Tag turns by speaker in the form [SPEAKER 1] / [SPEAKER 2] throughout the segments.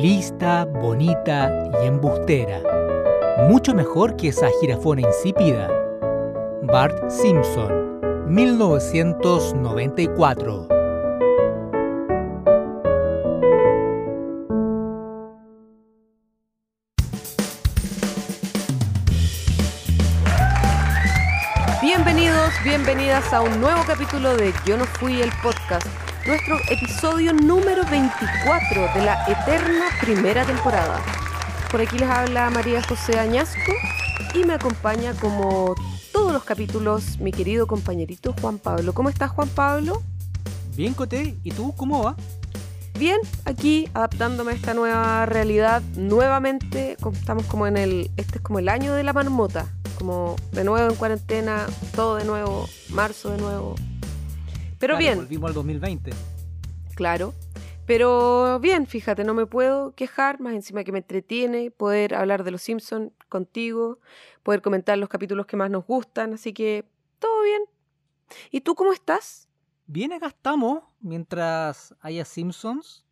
[SPEAKER 1] lista, bonita y embustera. Mucho mejor que esa jirafona insípida. Bart Simpson, 1994.
[SPEAKER 2] Bienvenidos, bienvenidas a un nuevo capítulo de Yo no fui el podcast, nuestro episodio número 24 de la eterna primera temporada. Por aquí les habla María José Añasco y me acompaña como todos los capítulos mi querido compañerito Juan Pablo. ¿Cómo estás Juan Pablo?
[SPEAKER 1] Bien, Coté, ¿y tú cómo va?
[SPEAKER 2] Bien, aquí adaptándome a esta nueva realidad nuevamente, estamos como en el, este es como el año de la marmota, como de nuevo en cuarentena, todo de nuevo, marzo de nuevo. Pero
[SPEAKER 1] Claro,
[SPEAKER 2] bien,
[SPEAKER 1] Volvimos al 2020.
[SPEAKER 2] claro. Pero bien, fíjate, no me puedo quejar, más encima que me entretiene poder hablar de los Simpsons contigo, poder comentar los capítulos que más nos gustan, así que todo bien. ¿Y tú cómo estás?
[SPEAKER 1] Bien, acá estamos. Mientras haya Simpsons,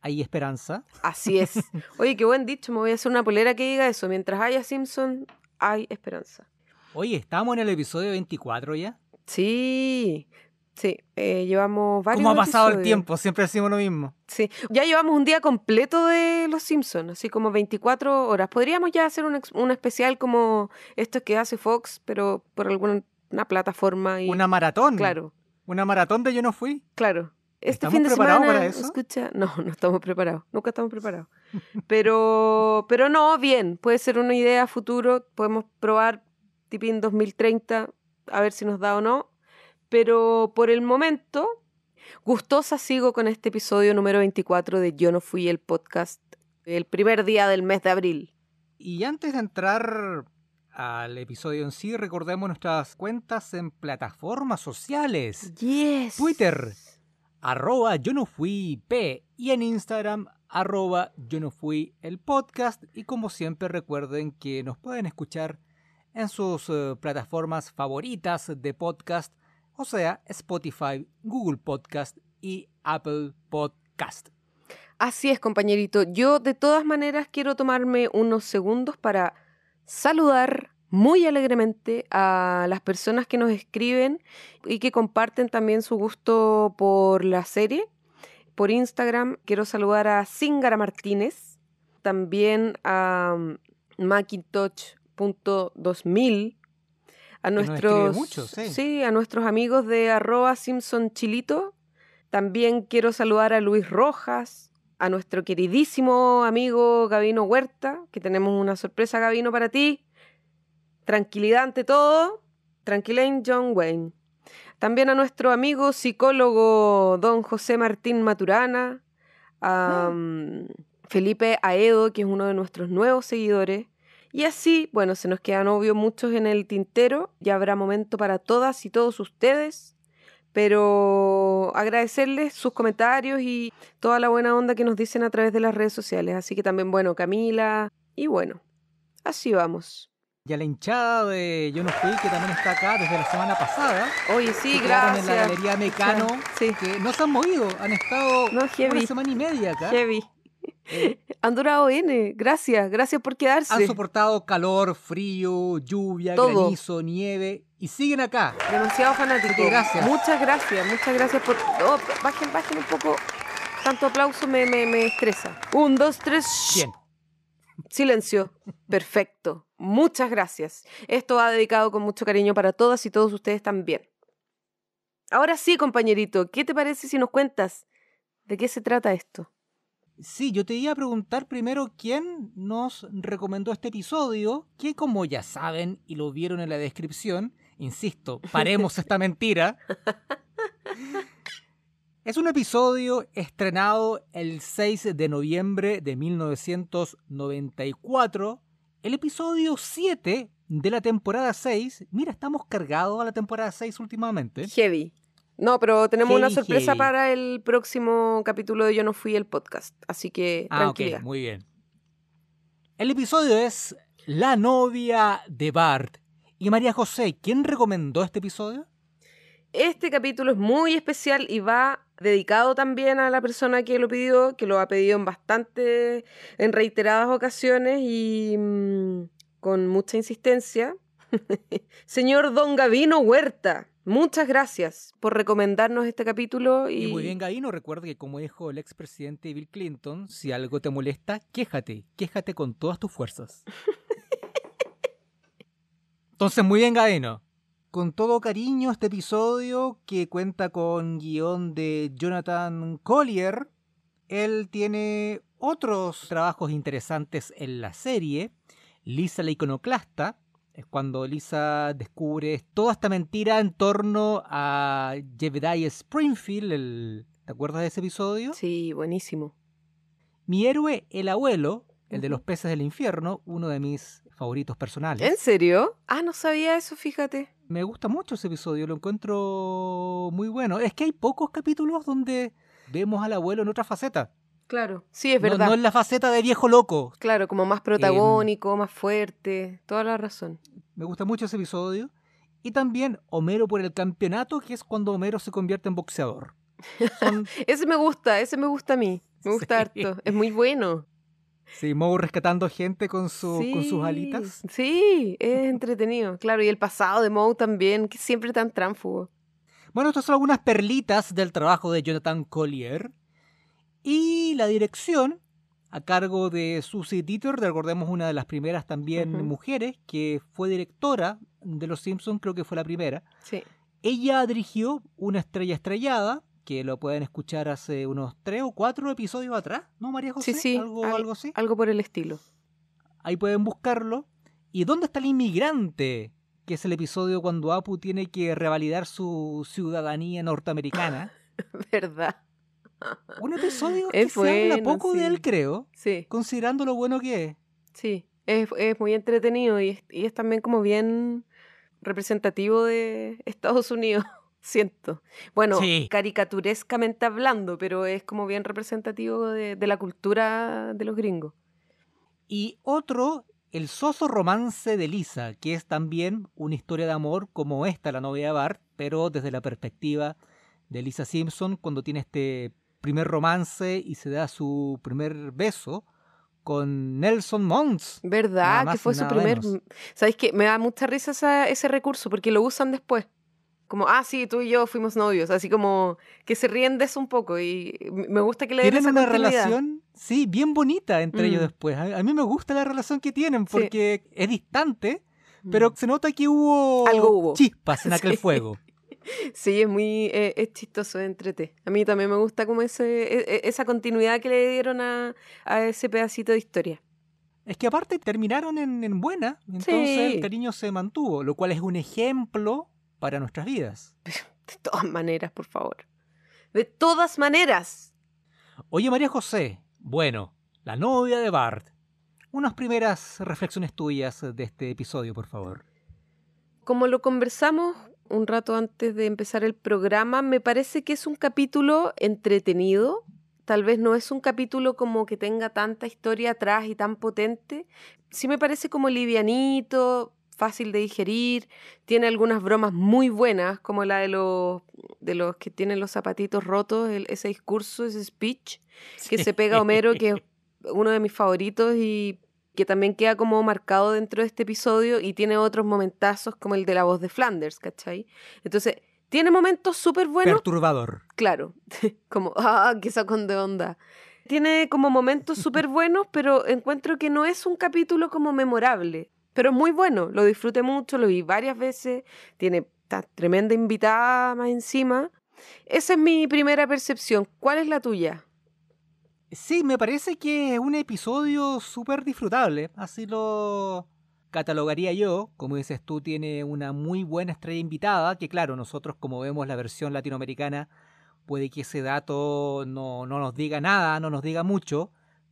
[SPEAKER 1] hay esperanza.
[SPEAKER 2] Así es. Oye, qué buen dicho, me voy a hacer una polera que diga eso. Mientras haya Simpson, hay esperanza.
[SPEAKER 1] Oye, estamos en el episodio 24 ya.
[SPEAKER 2] Sí, sí, eh, llevamos varios
[SPEAKER 1] ¿Cómo ha pasado el
[SPEAKER 2] episodios.
[SPEAKER 1] tiempo? Siempre decimos lo mismo.
[SPEAKER 2] Sí, ya llevamos un día completo de Los Simpsons, así como 24 horas. Podríamos ya hacer un, un especial como esto que hace Fox, pero por alguna una plataforma y
[SPEAKER 1] Una maratón.
[SPEAKER 2] claro,
[SPEAKER 1] Una maratón de Yo no fui.
[SPEAKER 2] claro. Este
[SPEAKER 1] ¿Estamos
[SPEAKER 2] fin de
[SPEAKER 1] preparados
[SPEAKER 2] semana,
[SPEAKER 1] para eso?
[SPEAKER 2] escucha, no, no estamos preparados, nunca estamos preparados. Pero, pero no, bien, puede ser una idea a futuro, podemos probar tipín 2030, a ver si nos da o no. Pero por el momento, gustosa sigo con este episodio número 24 de Yo no fui el podcast, el primer día del mes de abril.
[SPEAKER 1] Y antes de entrar al episodio en sí, recordemos nuestras cuentas en plataformas sociales.
[SPEAKER 2] Yes.
[SPEAKER 1] Twitter, arroba yo no fui P y en Instagram, arroba yo no fui el podcast. Y como siempre recuerden que nos pueden escuchar en sus eh, plataformas favoritas de podcast, o sea, Spotify, Google Podcast y Apple Podcast.
[SPEAKER 2] Así es, compañerito. Yo de todas maneras quiero tomarme unos segundos para saludar muy alegremente a las personas que nos escriben y que comparten también su gusto por la serie. Por Instagram quiero saludar a Zingara Martínez, también a um, Macintosh.2000, a nuestros,
[SPEAKER 1] mucho, sí.
[SPEAKER 2] a nuestros amigos de arroba Simpson Chilito. También quiero saludar a Luis Rojas, a nuestro queridísimo amigo Gabino Huerta, que tenemos una sorpresa, Gabino, para ti. Tranquilidad ante todo. Tranquilain John Wayne. También a nuestro amigo psicólogo don José Martín Maturana, a mm, Felipe Aedo, que es uno de nuestros nuevos seguidores. Y así, bueno, se nos quedan obvio muchos en el tintero. Ya habrá momento para todas y todos ustedes. Pero agradecerles sus comentarios y toda la buena onda que nos dicen a través de las redes sociales. Así que también, bueno, Camila. Y bueno, así vamos.
[SPEAKER 1] Y a la hinchada de Yo no fui, que también está acá desde la semana pasada.
[SPEAKER 2] Oye, sí, gracias.
[SPEAKER 1] en la Galería Mecano,
[SPEAKER 2] Sí.
[SPEAKER 1] que no se han movido, han estado
[SPEAKER 2] No,
[SPEAKER 1] una semana y media acá.
[SPEAKER 2] Heavy.
[SPEAKER 1] Eh,
[SPEAKER 2] Han durado N. Gracias, gracias por quedarse.
[SPEAKER 1] han soportado calor, frío, lluvia,
[SPEAKER 2] Todo.
[SPEAKER 1] granizo, nieve y siguen acá.
[SPEAKER 2] Demasiado fanático.
[SPEAKER 1] Así que gracias.
[SPEAKER 2] Muchas gracias, muchas gracias por. Oh, bajen, bajen un poco. Tanto aplauso me, me, me estresa. Un, dos, tres.
[SPEAKER 1] Bien.
[SPEAKER 2] Silencio. Perfecto. Muchas gracias. Esto va dedicado con mucho cariño para todas y todos ustedes también. Ahora sí, compañerito, ¿qué te parece si nos cuentas de qué se trata esto?
[SPEAKER 1] Sí, yo te iba a preguntar primero quién nos recomendó este episodio, que como ya saben y lo vieron en la descripción, insisto, paremos esta mentira. Es un episodio estrenado el 6 de noviembre de 1994, el episodio 7 de la temporada 6. Mira, estamos cargados a la temporada 6 últimamente.
[SPEAKER 2] Heavy. No, pero tenemos una sorpresa
[SPEAKER 1] heavy.
[SPEAKER 2] para el próximo capítulo de Yo no fui el podcast. Así que
[SPEAKER 1] Ah,
[SPEAKER 2] tranquila.
[SPEAKER 1] ok, muy bien. El episodio es La novia de Bart. Y María José, ¿quién recomendó este episodio?
[SPEAKER 2] Este capítulo es muy especial y va dedicado también a la persona que lo pidió, que lo ha pedido en bastante, en reiteradas ocasiones y mm, con mucha insistencia. Señor Don Gavino Huerta, muchas gracias por recomendarnos este capítulo. Y,
[SPEAKER 1] Y muy bien, Gavino, recuerda que como dijo el expresidente Bill Clinton, si algo te molesta, quéjate, quéjate con todas tus fuerzas. Entonces, muy bien, Gavino. Con todo cariño este episodio que cuenta con guion de Jonathan Collier. Él tiene otros trabajos interesantes en la serie. Lisa la iconoclasta, es cuando Lisa descubre toda esta mentira en torno a Jebediah Springfield. el- ¿Te acuerdas de ese episodio?
[SPEAKER 2] Sí, buenísimo.
[SPEAKER 1] Mi héroe, el abuelo, el de los peces del infierno, uno de mis favoritos personales.
[SPEAKER 2] ¿En serio? Ah, no sabía eso, fíjate.
[SPEAKER 1] Me gusta mucho ese episodio, lo encuentro muy bueno. Es que hay pocos capítulos donde vemos al abuelo en otra faceta.
[SPEAKER 2] Claro. Sí, es verdad.
[SPEAKER 1] No, en la faceta de viejo loco.
[SPEAKER 2] Claro, como más protagónico, más fuerte. Toda la razón.
[SPEAKER 1] Me gusta mucho ese episodio. Y también Homero por el campeonato, que es cuando Homero se convierte en boxeador. Son,
[SPEAKER 2] Ese me gusta, ese me gusta a mí. Me gusta
[SPEAKER 1] Sí.
[SPEAKER 2] harto. Es muy bueno.
[SPEAKER 1] sí, Moe rescatando gente con, su, con sus alitas.
[SPEAKER 2] Sí, es entretenido. Claro, y el pasado de Moe también, que es siempre tan tránfugo.
[SPEAKER 1] Bueno, estas son algunas perlitas del trabajo de Jonathan Collier. Y la dirección, a cargo de Susie Dieter, recordemos una de las primeras también mujeres, que fue directora de Los Simpsons, creo que fue la primera.
[SPEAKER 2] Sí.
[SPEAKER 1] Ella dirigió Una estrella estrellada, que lo pueden escuchar hace unos tres o cuatro episodios atrás, ¿no, María José?
[SPEAKER 2] Sí, sí,
[SPEAKER 1] Algo,
[SPEAKER 2] al-
[SPEAKER 1] algo así.
[SPEAKER 2] Algo por el estilo.
[SPEAKER 1] Ahí pueden buscarlo. ¿Y dónde está el inmigrante? Que es el episodio cuando Apu tiene que revalidar su ciudadanía norteamericana.
[SPEAKER 2] ¿Verdad?
[SPEAKER 1] Un episodio que
[SPEAKER 2] Es
[SPEAKER 1] se habla poco de él, creo,
[SPEAKER 2] Sí,
[SPEAKER 1] considerando lo bueno que es.
[SPEAKER 2] sí. Es, es muy entretenido y es, y es también como bien representativo de Estados Unidos, siento. Bueno,
[SPEAKER 1] Sí.
[SPEAKER 2] caricaturescamente hablando, pero es como bien representativo de, de la cultura de los gringos.
[SPEAKER 1] Y otro, el soso romance de Lisa, que es también una historia de amor como esta, la novia de Bart, pero desde la perspectiva de Lisa Simpson cuando tiene este primer romance y se da su primer beso con Nelson Mons.
[SPEAKER 2] ¿Verdad? Que fue su primer...
[SPEAKER 1] menos.
[SPEAKER 2] ¿Sabéis qué? Me da mucha risa esa- ese recurso porque lo usan después. Como, ah, sí, tú y yo fuimos novios. Así como que se ríen de eso un poco y me gusta que le den
[SPEAKER 1] Tienen
[SPEAKER 2] esa
[SPEAKER 1] una relación, sí, bien bonita entre ellos
[SPEAKER 2] Mm.
[SPEAKER 1] después. A, a mí me gusta la relación que tienen
[SPEAKER 2] Sí.
[SPEAKER 1] porque es distante, pero
[SPEAKER 2] Mm.
[SPEAKER 1] se nota que hubo,
[SPEAKER 2] Algo hubo.
[SPEAKER 1] chispas en aquel
[SPEAKER 2] Sí.
[SPEAKER 1] fuego.
[SPEAKER 2] Sí, es muy eh, es chistoso, entrete. A mí también me gusta como ese, e- e- esa continuidad que le dieron a, a ese pedacito de historia.
[SPEAKER 1] Es que aparte terminaron en, en buena, entonces
[SPEAKER 2] Sí.
[SPEAKER 1] el cariño se mantuvo, lo cual es un ejemplo para nuestras vidas.
[SPEAKER 2] De todas maneras, por favor. De todas maneras.
[SPEAKER 1] Oye, María José, bueno, la novia de Bart. Unas primeras reflexiones tuyas de este episodio, por favor.
[SPEAKER 2] Como lo conversamos un rato antes de empezar el programa, me parece que es un capítulo entretenido. Tal vez no es un capítulo como que tenga tanta historia atrás y tan potente. Sí me parece como livianito, fácil de digerir. Tiene algunas bromas muy buenas, como la de los, de los que tienen los zapatitos rotos, el- ese discurso, ese speech que se pega a Homero, que es uno de mis favoritos y que también queda como marcado dentro de este episodio y tiene otros momentazos como el de la voz de Flanders, ¿cachai? Entonces, tiene momentos súper buenos,
[SPEAKER 1] Perturbador.
[SPEAKER 2] claro, como, ah, qué sacón de onda. Tiene como momentos súper buenos, pero encuentro que no es un capítulo como memorable, pero es muy bueno, lo disfruté mucho, lo vi varias veces, tiene esta tremenda invitada más encima. Esa es mi primera percepción. ¿Cuál es la tuya?
[SPEAKER 1] Sí, me parece que es un episodio súper disfrutable. Así lo catalogaría yo. Como dices tú, tiene una muy buena estrella invitada. Que claro, nosotros como vemos la versión latinoamericana, puede que ese dato no, no nos diga nada, no nos diga mucho.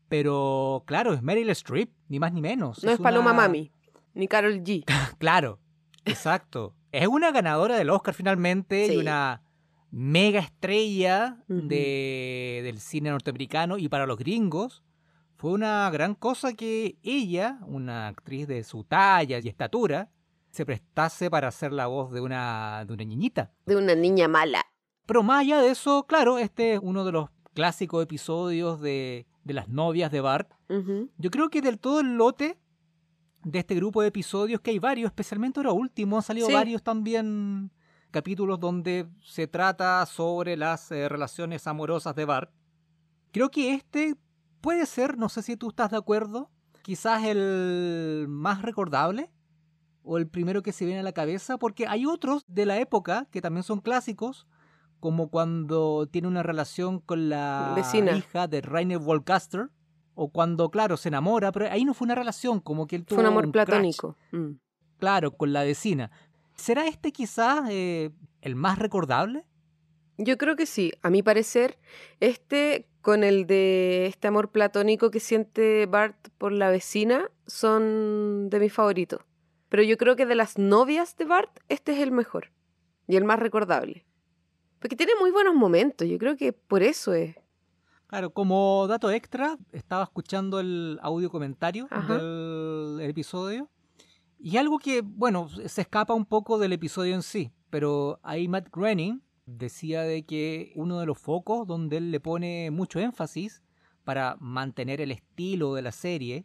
[SPEAKER 1] Pero claro, es Meryl Streep, ni más ni menos.
[SPEAKER 2] No es, Paloma
[SPEAKER 1] una-
[SPEAKER 2] Mami, ni Carol G.
[SPEAKER 1] Claro, exacto. es una ganadora del Oscar finalmente
[SPEAKER 2] Sí.
[SPEAKER 1] y una mega estrella de, del cine norteamericano y para los gringos fue una gran cosa que ella, una actriz de su talla y estatura, se prestase para hacer la voz de una, de una niñita.
[SPEAKER 2] De una niña mala.
[SPEAKER 1] Pero más allá de eso, claro, este es uno de los clásicos episodios de, de las novias de Bart. Yo creo que del todo el lote de este grupo de episodios, que hay varios, especialmente ahora último, han salido
[SPEAKER 2] Sí.
[SPEAKER 1] varios también capítulos donde se trata sobre las eh, relaciones amorosas de Bart. Creo que este puede ser, no sé si tú estás de acuerdo, quizás el más recordable o el primero que se viene a la cabeza, porque hay otros de la época que también son clásicos, como cuando tiene una relación con la
[SPEAKER 2] Vecina.
[SPEAKER 1] hija de Rainer Volcaster, o cuando, claro, se enamora, pero ahí no fue una relación, como que él tuvo
[SPEAKER 2] Fue un amor platónico. Mm.
[SPEAKER 1] claro, con la vecina. ¿Será este quizás eh, el más recordable?
[SPEAKER 2] Yo creo que sí. A mi parecer, este con el de este amor platónico que siente Bart por la vecina son de mis favoritos. Pero yo creo que de las novias de Bart, este es el mejor y el más recordable. Porque tiene muy buenos momentos, yo creo que por eso es.
[SPEAKER 1] Claro, como dato extra, estaba escuchando el audio comentario
[SPEAKER 2] Ajá.
[SPEAKER 1] del episodio. Y algo que, bueno, se escapa un poco del episodio en sí, pero ahí Matt Groening decía de que uno de los focos donde él le pone mucho énfasis para mantener el estilo de la serie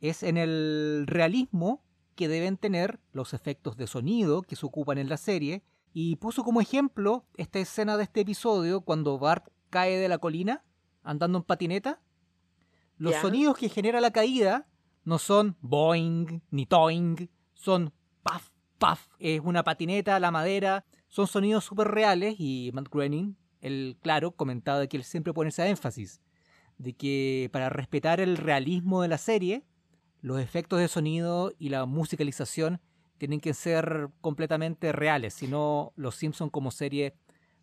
[SPEAKER 1] es en el realismo que deben tener los efectos de sonido que se ocupan en la serie y puso como ejemplo esta escena de este episodio cuando Bart cae de la colina andando en patineta. Los sonidos que genera la caída no son boing ni toing, son paf, paf. Es una patineta, la madera. Son sonidos súper reales y Matt Groening, él, claro, comentaba de que él siempre pone ese énfasis. De que para respetar el realismo de la serie, los efectos de sonido y la musicalización tienen que ser completamente reales. Si no, Los Simpsons como serie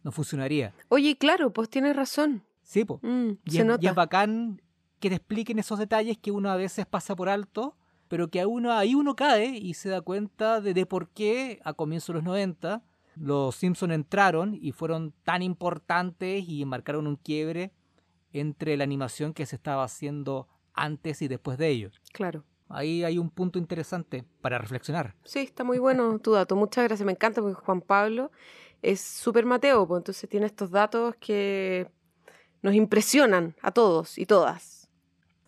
[SPEAKER 1] no funcionaría.
[SPEAKER 2] Oye, claro, pues tienes razón.
[SPEAKER 1] Sí, po.
[SPEAKER 2] Mm,
[SPEAKER 1] Y
[SPEAKER 2] se
[SPEAKER 1] es,
[SPEAKER 2] nota.
[SPEAKER 1] y es bacán que te expliquen esos detalles que uno a veces pasa por alto, pero que a uno, ahí uno cae y se da cuenta de, de por qué a comienzos de los 90 los Simpsons entraron y fueron tan importantes y marcaron un quiebre entre la animación que se estaba haciendo antes y después de ellos.
[SPEAKER 2] Claro.
[SPEAKER 1] Ahí hay un punto interesante para reflexionar.
[SPEAKER 2] Sí, está muy bueno tu dato. Muchas gracias. Me encanta porque Juan Pablo es súper Mateo, pues entonces tiene estos datos que nos impresionan a todos y todas.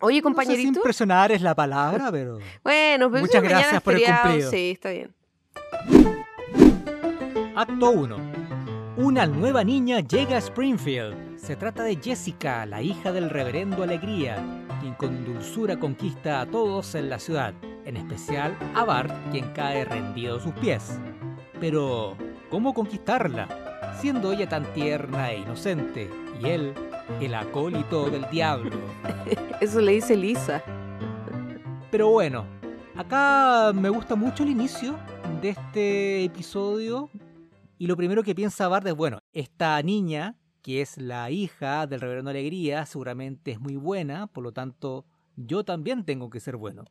[SPEAKER 2] Oye,
[SPEAKER 1] No sé si
[SPEAKER 2] compañerito.
[SPEAKER 1] impresionar es la palabra, pero...
[SPEAKER 2] Bueno, pero
[SPEAKER 1] Muchas gracias por el cumplido.
[SPEAKER 2] Sí, está bien.
[SPEAKER 1] Acto 1. Una nueva niña llega a Springfield. Se trata de Jessica, la hija del reverendo Alegría, quien con dulzura conquista a todos en la ciudad, en especial a Bart, quien cae rendido a sus pies. Pero, ¿cómo conquistarla? Siendo ella tan tierna e inocente, y él, el acólito del diablo.
[SPEAKER 2] Eso le dice Lisa.
[SPEAKER 1] Pero bueno, acá me gusta mucho el inicio de este episodio. Y lo primero que piensa Bart es, bueno, esta niña, que es la hija del reverendo Alegría, seguramente es muy buena, por lo tanto, yo también tengo que ser bueno.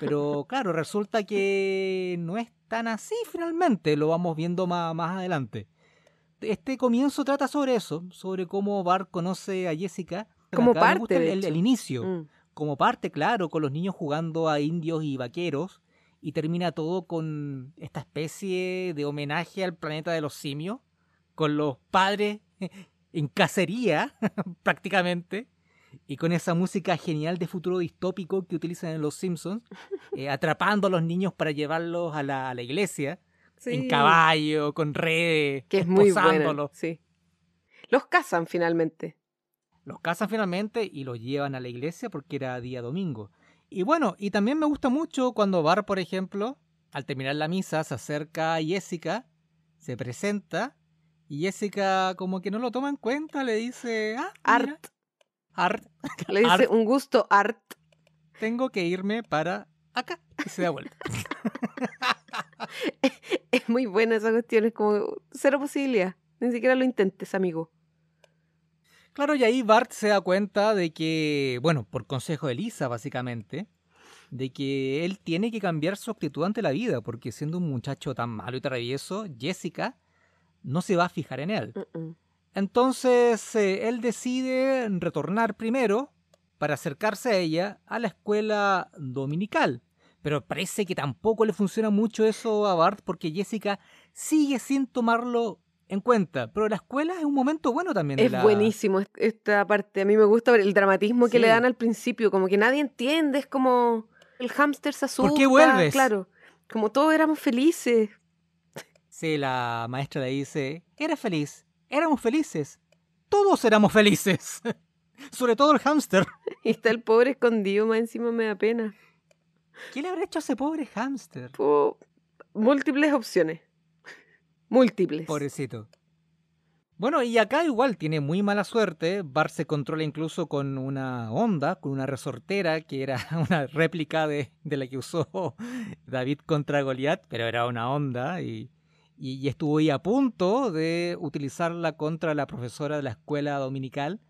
[SPEAKER 1] Pero claro, resulta que no es tan así finalmente, lo vamos viendo más, más adelante. Este comienzo trata sobre eso, sobre cómo Bart conoce a Jessica.
[SPEAKER 2] Como
[SPEAKER 1] Acá me
[SPEAKER 2] parte,
[SPEAKER 1] gusta el-
[SPEAKER 2] de
[SPEAKER 1] el-
[SPEAKER 2] hecho.
[SPEAKER 1] el inicio
[SPEAKER 2] Mm.
[SPEAKER 1] como parte, claro, con los niños jugando a indios y vaqueros, y termina todo con esta especie de homenaje al planeta de los simios, con los padres en cacería, prácticamente, y con esa música genial de futuro distópico que utilizan en Los Simpsons, eh, atrapando a los niños para llevarlos a la, a la iglesia, en caballo, con redes,
[SPEAKER 2] Que es muy buena.
[SPEAKER 1] esposándolos.
[SPEAKER 2] Sí. Los casan finalmente.
[SPEAKER 1] Los casan finalmente y los llevan a la iglesia porque era día domingo. Y bueno, y también me gusta mucho cuando Bar, por ejemplo, al terminar la misa, se acerca a Jessica, se presenta, y Jessica como que no lo toma en cuenta, le dice, ah, mira,
[SPEAKER 2] Art.
[SPEAKER 1] Art,
[SPEAKER 2] Le dice
[SPEAKER 1] Art.
[SPEAKER 2] un gusto Art.
[SPEAKER 1] tengo que irme para acá. Y se da vuelta.
[SPEAKER 2] Es muy buena esa cuestión. Es como cero posibilidad. Ni siquiera lo intentes, amigo.
[SPEAKER 1] Claro, y ahí Bart se da cuenta de que, bueno, por consejo de Lisa, básicamente, de que él tiene que cambiar su actitud ante la vida, porque siendo un muchacho tan malo y travieso, Jessica no se va a fijar en él. Entonces, eh, él decide retornar primero para acercarse a ella a la escuela dominical. Pero parece que tampoco le funciona mucho eso a Bart porque Jessica sigue sin tomarlo en cuenta. Pero la escuela es un momento bueno también. de
[SPEAKER 2] Es
[SPEAKER 1] la-
[SPEAKER 2] buenísimo est- esta parte. A mí me gusta el dramatismo que le dan al principio. Como que nadie entiende. Es como el hámster se asusta.
[SPEAKER 1] ¿Por qué vuelves?
[SPEAKER 2] Claro. Como todos éramos felices.
[SPEAKER 1] Sí, la maestra le dice, eres feliz, éramos felices, todos éramos felices, sobre todo el hámster.
[SPEAKER 2] Y está el pobre escondido. Más encima me da pena.
[SPEAKER 1] ¿Qué le habrá hecho a ese pobre hámster?
[SPEAKER 2] Po- múltiples opciones. Múltiples.
[SPEAKER 1] Pobrecito. Bueno, y acá igual tiene muy mala suerte. Bart se controla incluso con una onda, con una resortera, que era una réplica de, de la que usó David contra Goliath, pero era una onda y, y, y estuvo ahí a punto de utilizarla contra la profesora de la escuela dominical,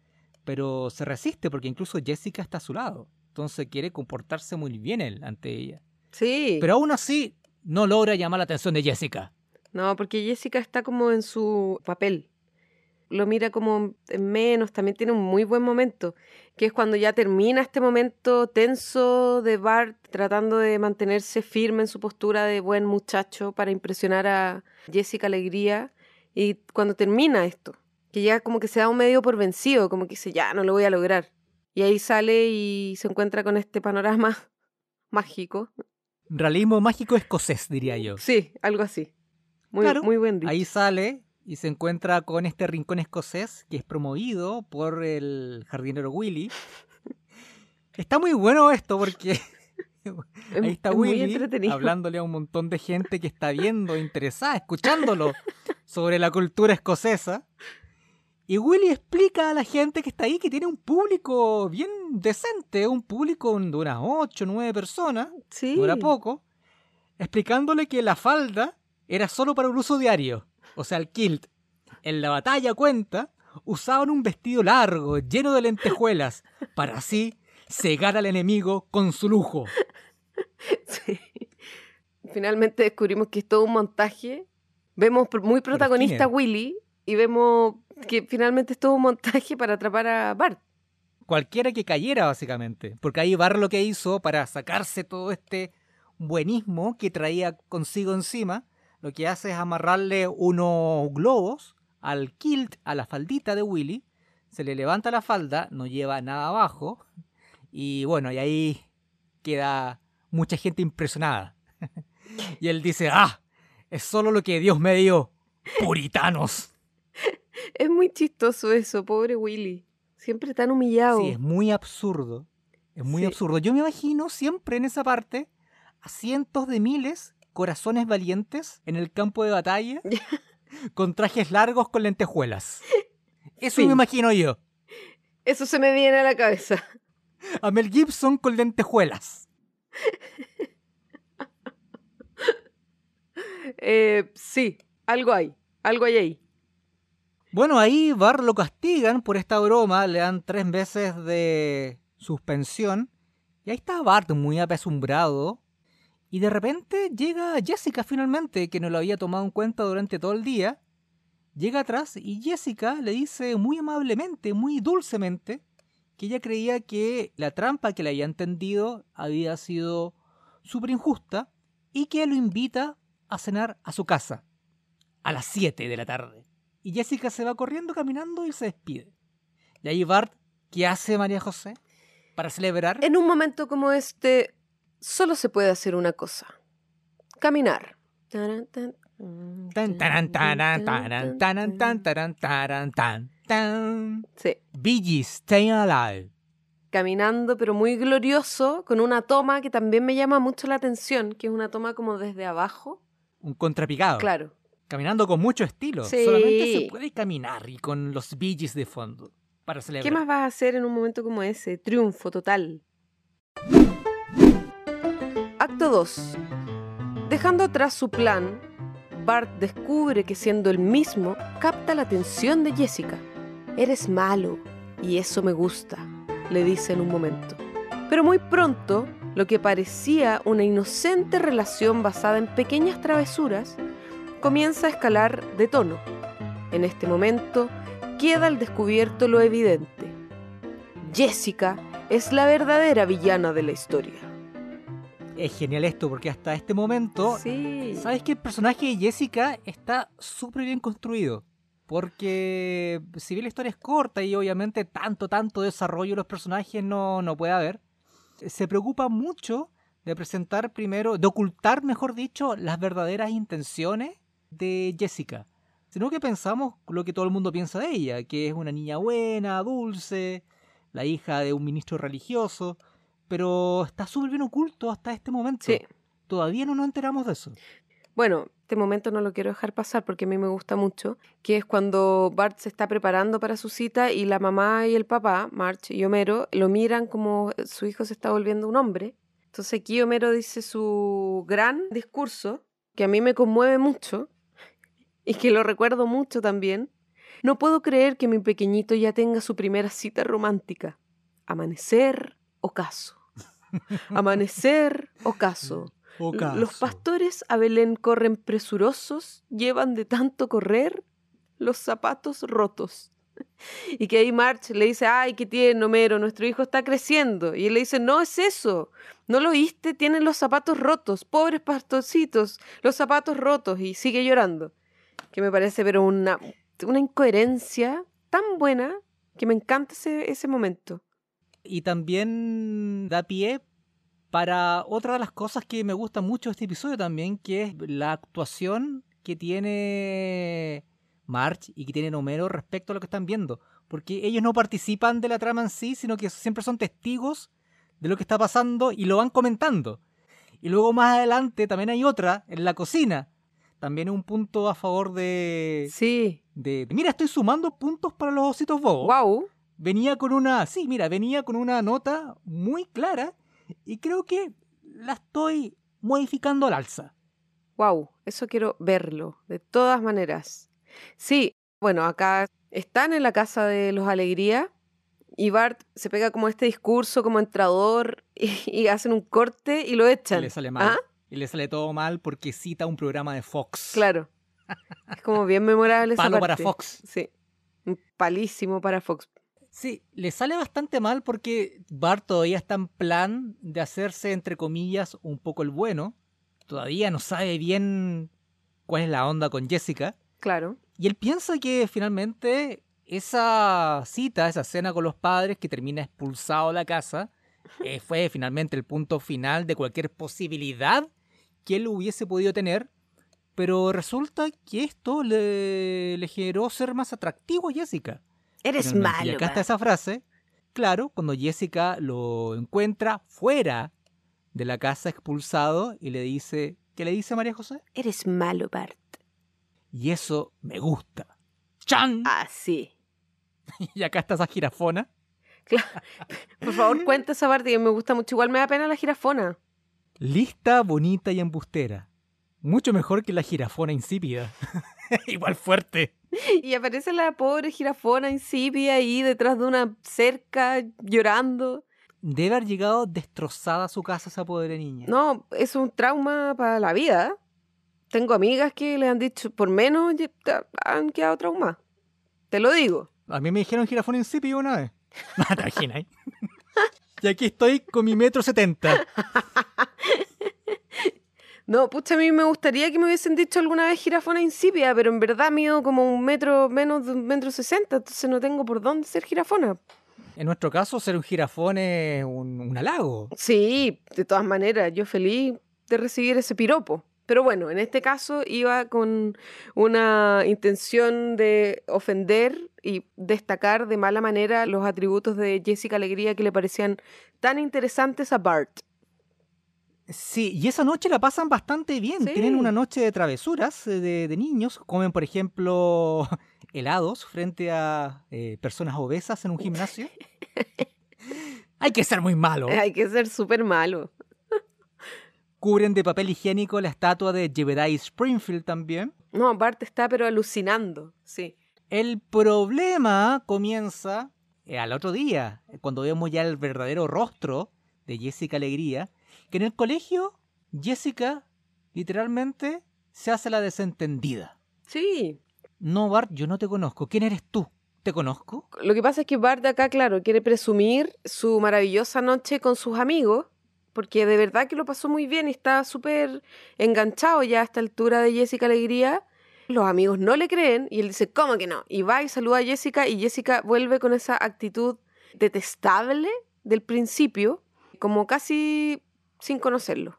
[SPEAKER 1] pero se resiste porque incluso Jessica está a su lado. Entonces quiere comportarse muy bien él ante ella.
[SPEAKER 2] Sí.
[SPEAKER 1] Pero aún así no logra llamar la atención de Jessica.
[SPEAKER 2] No, porque Jessica está como en su papel. Lo mira como en menos, también tiene un muy buen momento, que es cuando ya termina este momento tenso de Bart tratando de mantenerse firme en su postura de buen muchacho para impresionar a Jessica Alegría. Y cuando termina esto, que ya como que se da un medio por vencido, como que dice, ya, no lo voy a lograr. Y ahí sale y se encuentra con este panorama mágico.
[SPEAKER 1] Realismo mágico escocés, diría yo.
[SPEAKER 2] Sí, algo así. Muy,
[SPEAKER 1] Claro,
[SPEAKER 2] muy buen dicho.
[SPEAKER 1] Ahí sale y se encuentra con este rincón escocés que es promovido por el jardinero Willy. Está muy bueno esto porque ahí está
[SPEAKER 2] es
[SPEAKER 1] Willy hablándole a un montón de gente que está viendo, interesada, escuchándolo sobre la cultura escocesa. Y Willy explica a la gente que está ahí que tiene un público bien decente, un público de unas 8 o 9 personas,
[SPEAKER 2] Sí.
[SPEAKER 1] era poco, explicándole que la falda era solo para un uso diario, o sea, el kilt. En la batalla cuenta, usaban un vestido largo, lleno de lentejuelas, para así cegar al enemigo con su lujo.
[SPEAKER 2] Sí. Finalmente descubrimos que es todo un montaje. Vemos muy protagonista. Willy y vemos que finalmente es todo un montaje para atrapar a Bart.
[SPEAKER 1] Cualquiera que cayera, básicamente, porque ahí Bar lo que hizo para sacarse todo este buenismo que traía consigo encima, lo que hace es amarrarle unos globos al kilt, a la faldita de Willy, se le levanta la falda, no lleva nada abajo, y bueno, y ahí queda mucha gente impresionada. y él dice, ah, es solo lo que Dios me dio, puritanos.
[SPEAKER 2] Es muy chistoso eso, pobre Willy. Siempre tan humillado.
[SPEAKER 1] Sí, es muy absurdo. Es muy
[SPEAKER 2] Sí.
[SPEAKER 1] absurdo. Yo me imagino siempre en esa parte a cientos de miles corazones valientes en el campo de batalla con trajes largos con lentejuelas. Eso
[SPEAKER 2] Sí.
[SPEAKER 1] me imagino yo.
[SPEAKER 2] Eso se me viene a la cabeza.
[SPEAKER 1] A Mel Gibson con lentejuelas.
[SPEAKER 2] Eh, sí, algo hay. Algo hay ahí.
[SPEAKER 1] Bueno, ahí Bar lo castigan por esta broma, le dan tres meses de suspensión. Y ahí está Bart muy apesumbrado. Y de repente llega Jessica finalmente, que no lo había tomado en cuenta durante todo el día. Llega atrás y Jessica le dice muy amablemente, muy dulcemente, que ella creía que la trampa que le había entendido había sido súper injusta y que lo invita a cenar a su casa a las 7 de la tarde. Y Jessica se va corriendo, caminando y se despide. Y ahí Bart, ¿qué hace María José? Para celebrar.
[SPEAKER 2] En un momento como este, solo se puede hacer una cosa. Caminar. Sí,
[SPEAKER 1] Gees, Stay Alive.
[SPEAKER 2] caminando, pero muy glorioso, con una toma que también me llama mucho la atención, que es una toma como desde abajo.
[SPEAKER 1] Un contrapicado.
[SPEAKER 2] Claro.
[SPEAKER 1] Caminando con mucho estilo.
[SPEAKER 2] Sí.
[SPEAKER 1] Solamente se puede caminar y con los Gees de fondo. Para celebrar.
[SPEAKER 2] ¿Qué más vas a hacer en un momento como ese? Triunfo total. Acto 2. Dejando atrás su plan, Bart descubre que siendo el mismo, capta la atención de Jessica. Eres malo, y eso me gusta, le dice en un momento. Pero muy pronto, lo que parecía una inocente relación basada en pequeñas travesuras, comienza a escalar de tono. En este momento, queda al descubierto lo evidente. Jessica es la verdadera villana de la historia.
[SPEAKER 1] Es genial esto porque hasta este momento
[SPEAKER 2] Sí.
[SPEAKER 1] ¿Sabes que el personaje de Jessica está súper bien construido? Porque si bien la historia es corta y obviamente tanto, tanto desarrollo de los personajes no, no puede haber, se preocupa mucho de presentar primero, de ocultar, mejor dicho, las verdaderas intenciones de Jessica. Sino que pensamos lo que todo el mundo piensa de ella, que es una niña buena, dulce, la hija de un ministro religioso, pero está súper bien oculto hasta este momento.
[SPEAKER 2] Sí.
[SPEAKER 1] Todavía no nos enteramos de eso.
[SPEAKER 2] Bueno, este momento no lo quiero dejar pasar porque a mí me gusta mucho, que es cuando Bart se está preparando para su cita y la mamá y el papá, March y Homero, lo miran como su hijo se está volviendo un hombre. Entonces aquí Homero dice su gran discurso, que a mí me conmueve mucho y que lo recuerdo mucho también. No puedo creer que mi pequeñito ya tenga su primera cita romántica. Amanecer, ocaso. Amanecer, ocaso. Los pastores a Belén corren presurosos, llevan de tanto correr los zapatos rotos. Y que ahí March le dice, ay, qué tiene Homero, nuestro hijo está creciendo. Y él le dice, no es eso, no lo oíste, tienen los zapatos rotos, pobres pastorcitos, los zapatos rotos. Y sigue llorando. Que me parece, pero una, una incoherencia tan buena que me encanta ese, ese momento.
[SPEAKER 1] Y también da pie para otra de las cosas que me gusta mucho de este episodio también, que es la actuación que tiene March y que tiene Homero respecto a lo que están viendo. Porque ellos no participan de la trama en sí, sino que siempre son testigos de lo que está pasando y lo van comentando. Y luego más adelante también hay otra en la cocina. También es un punto a favor de.
[SPEAKER 2] Sí.
[SPEAKER 1] De, mira, estoy sumando puntos para los ositos bobos.
[SPEAKER 2] Wow.
[SPEAKER 1] Venía con una. Sí, mira, venía con una nota muy clara y creo que la estoy modificando al alza.
[SPEAKER 2] Wow, eso quiero verlo, de todas maneras. Sí, bueno, acá están en la casa de los Alegría y Bart se pega como este discurso como entrador y, hacen un corte y lo echan.
[SPEAKER 1] Y le sale mal.
[SPEAKER 2] ¿Ah?
[SPEAKER 1] Y le sale todo mal porque cita un programa de Fox.
[SPEAKER 2] Claro. Es como bien memorable esa
[SPEAKER 1] Palo
[SPEAKER 2] parte.
[SPEAKER 1] para Fox.
[SPEAKER 2] Sí. Un palísimo para Fox.
[SPEAKER 1] Sí, le sale bastante mal porque Bart todavía está en plan de hacerse, entre comillas, un poco el bueno. Todavía no sabe bien cuál es la onda con Jessica.
[SPEAKER 2] Claro.
[SPEAKER 1] Y él piensa que finalmente esa cita, esa cena con los padres que termina expulsado de la casa, eh, fue finalmente el punto final de cualquier posibilidad que él hubiese podido tener. Pero resulta que esto le, le generó ser más atractivo a Jessica.
[SPEAKER 2] Eres
[SPEAKER 1] Finalmente.
[SPEAKER 2] malo.
[SPEAKER 1] Y acá está esa frase. Claro, cuando Jessica lo encuentra fuera de la casa expulsado y le dice, ¿qué le dice María José?
[SPEAKER 2] Eres malo, Bart.
[SPEAKER 1] Y eso me gusta. ¡Chan!
[SPEAKER 2] Ah, sí.
[SPEAKER 1] Y acá está esa jirafona.
[SPEAKER 2] Claro. Por favor, cuenta esa parte que me gusta mucho. Igual me da pena la jirafona.
[SPEAKER 1] Lista, bonita y embustera. Mucho mejor que la jirafona insípida. Igual fuerte.
[SPEAKER 2] Y aparece la pobre jirafona insípida ahí detrás de una cerca llorando.
[SPEAKER 1] Debe haber llegado destrozada a su casa esa pobre niña.
[SPEAKER 2] No, es un trauma para la vida. Tengo amigas que le han dicho, por menos han quedado traumadas. Te lo digo.
[SPEAKER 1] A mí me dijeron jirafona insípida una vez. No te imaginas. y aquí estoy con mi metro setenta.
[SPEAKER 2] No, pucha, a mí me gustaría que me hubiesen dicho alguna vez jirafona insípida, pero en verdad mido como un metro menos de un metro sesenta, entonces no tengo por dónde ser jirafona.
[SPEAKER 1] En nuestro caso, ser un jirafón es un, un halago.
[SPEAKER 2] Sí, de todas maneras, yo feliz de recibir ese piropo. Pero bueno, en este caso iba con una intención de ofender y destacar de mala manera los atributos de Jessica Alegría que le parecían tan interesantes a Bart.
[SPEAKER 1] Sí, y esa noche la pasan bastante bien.
[SPEAKER 2] Sí.
[SPEAKER 1] Tienen una noche de travesuras eh, de, de niños. Comen, por ejemplo, helados frente a eh, personas obesas en un gimnasio. Hay que ser muy malo.
[SPEAKER 2] Hay que ser súper malo.
[SPEAKER 1] Cubren de papel higiénico la estatua de Jebediah Springfield también.
[SPEAKER 2] No, Bart está pero alucinando, sí.
[SPEAKER 1] El problema comienza eh, al otro día, cuando vemos ya el verdadero rostro de Jessica Alegría, que en el colegio Jessica literalmente se hace la desentendida.
[SPEAKER 2] Sí.
[SPEAKER 1] No, Bart, yo no te conozco. ¿Quién eres tú? ¿Te conozco?
[SPEAKER 2] Lo que pasa es que Bart acá, claro, quiere presumir su maravillosa noche con sus amigos, porque de verdad que lo pasó muy bien y está súper enganchado ya a esta altura de Jessica Alegría. Los amigos no le creen y él dice, ¿cómo que no? Y va y saluda a Jessica y Jessica vuelve con esa actitud detestable del principio, como casi sin conocerlo.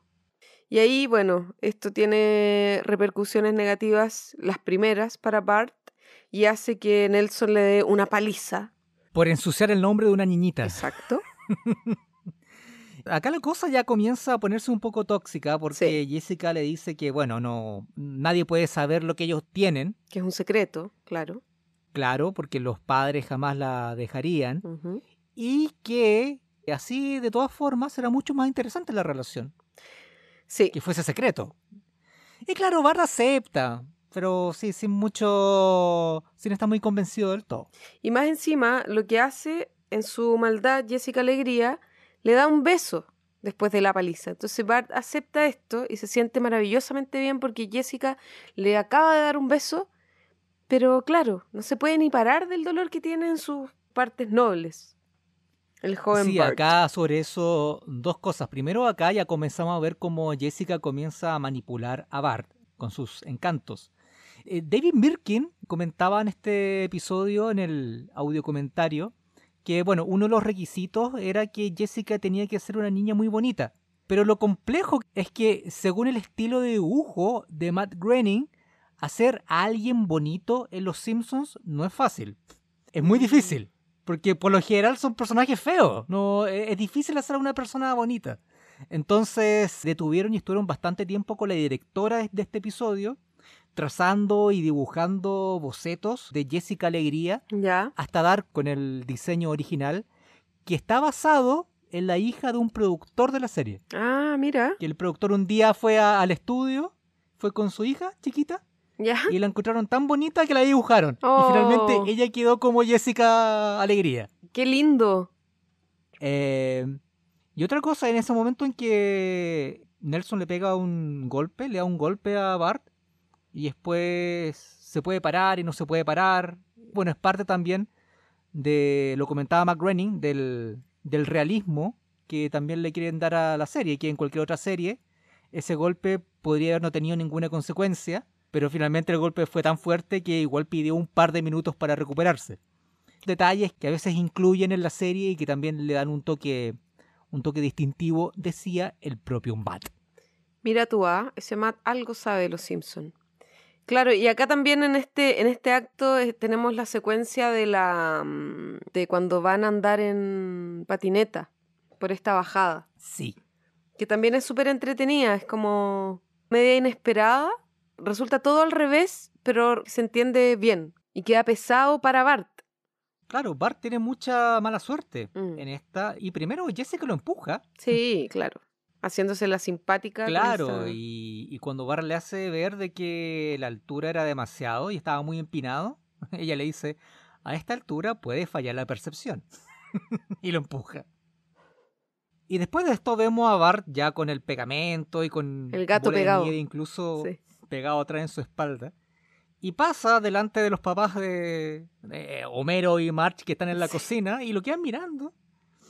[SPEAKER 2] Y ahí, bueno, esto tiene repercusiones negativas, las primeras para Bart, y hace que Nelson le dé una paliza.
[SPEAKER 1] Por ensuciar el nombre de una niñita.
[SPEAKER 2] Exacto.
[SPEAKER 1] Acá la cosa ya comienza a ponerse un poco tóxica porque Jessica le dice que, bueno, no, nadie puede saber lo que ellos tienen.
[SPEAKER 2] Que es un secreto, claro.
[SPEAKER 1] Claro, porque los padres jamás la dejarían. Y que así, de todas formas, será mucho más interesante la relación.
[SPEAKER 2] Sí.
[SPEAKER 1] Que fuese secreto. Y claro, Bart acepta, pero sí, sin mucho. sin estar muy convencido del todo.
[SPEAKER 2] Y más encima, lo que hace en su maldad Jessica Alegría le da un beso después de la paliza. Entonces Bart acepta esto y se siente maravillosamente bien porque Jessica le acaba de dar un beso, pero claro, no se puede ni parar del dolor que tiene en sus partes nobles. El joven
[SPEAKER 1] sí,
[SPEAKER 2] Bart.
[SPEAKER 1] acá sobre eso dos cosas. Primero, acá ya comenzamos a ver cómo Jessica comienza a manipular a Bart con sus encantos. Eh, David Mirkin comentaba en este episodio, en el audio comentario, que bueno, uno de los requisitos era que Jessica tenía que ser una niña muy bonita. Pero lo complejo es que, según el estilo de dibujo de Matt Groening, hacer a alguien bonito en Los Simpsons no es fácil. Es muy difícil. Porque por lo general son personajes feos. No, e, es difícil hacer a una persona bonita. Entonces detuvieron y estuvieron bastante tiempo con la directora de este episodio, trazando y dibujando bocetos de Jessica Alegría,
[SPEAKER 2] Ya.
[SPEAKER 1] hasta dar con el diseño original, que está basado en la hija de un productor de la serie.
[SPEAKER 2] Ah, mira.
[SPEAKER 1] Que el productor un día fue a- al estudio, fue con su hija chiquita,
[SPEAKER 2] Ya.
[SPEAKER 1] y la encontraron tan bonita que la dibujaron.
[SPEAKER 2] Oh.
[SPEAKER 1] Y finalmente ella quedó como Jessica Alegría.
[SPEAKER 2] Qué lindo.
[SPEAKER 1] Eh, y otra cosa, en ese momento en que Nelson le pega un golpe, le da un golpe a Bart, y después se puede parar y no se puede parar. Bueno, es parte también de, lo comentaba McGrenning, del, del realismo que también le quieren dar a la serie, que en cualquier otra serie ese golpe podría haber no tenido ninguna consecuencia, pero finalmente el golpe fue tan fuerte que igual pidió un par de minutos para recuperarse. Detalles que a veces incluyen en la serie y que también le dan un toque, un toque distintivo, decía el propio Matt.
[SPEAKER 2] Mira tú, ah, ese Matt algo sabe de los Simpson. Claro, y acá también en este, en este acto eh, tenemos la secuencia de la mm, de cuando van a andar en patineta por esta bajada,
[SPEAKER 1] Sí,
[SPEAKER 2] que también es súper entretenida, es como media inesperada, resulta todo al revés, pero se entiende bien y queda pesado para Bart.
[SPEAKER 1] claro, Bart tiene mucha mala suerte
[SPEAKER 2] Mm.
[SPEAKER 1] en esta. Y primero Jessica lo empuja.
[SPEAKER 2] Sí, claro, haciéndose la simpática.
[SPEAKER 1] Claro, y, y cuando Bart le hace ver de que la altura era demasiado y estaba muy empinado, ella le dice, a esta altura puede fallar la percepción. y lo empuja. Y después de esto vemos a Bart ya con el pegamento y con
[SPEAKER 2] El gato
[SPEAKER 1] de
[SPEAKER 2] pegado.
[SPEAKER 1] nieve incluso
[SPEAKER 2] Sí.
[SPEAKER 1] pegado atrás en su espalda. Y pasa delante de los papás de, de Homero y March que están en la
[SPEAKER 2] Sí.
[SPEAKER 1] cocina y lo quedan mirando.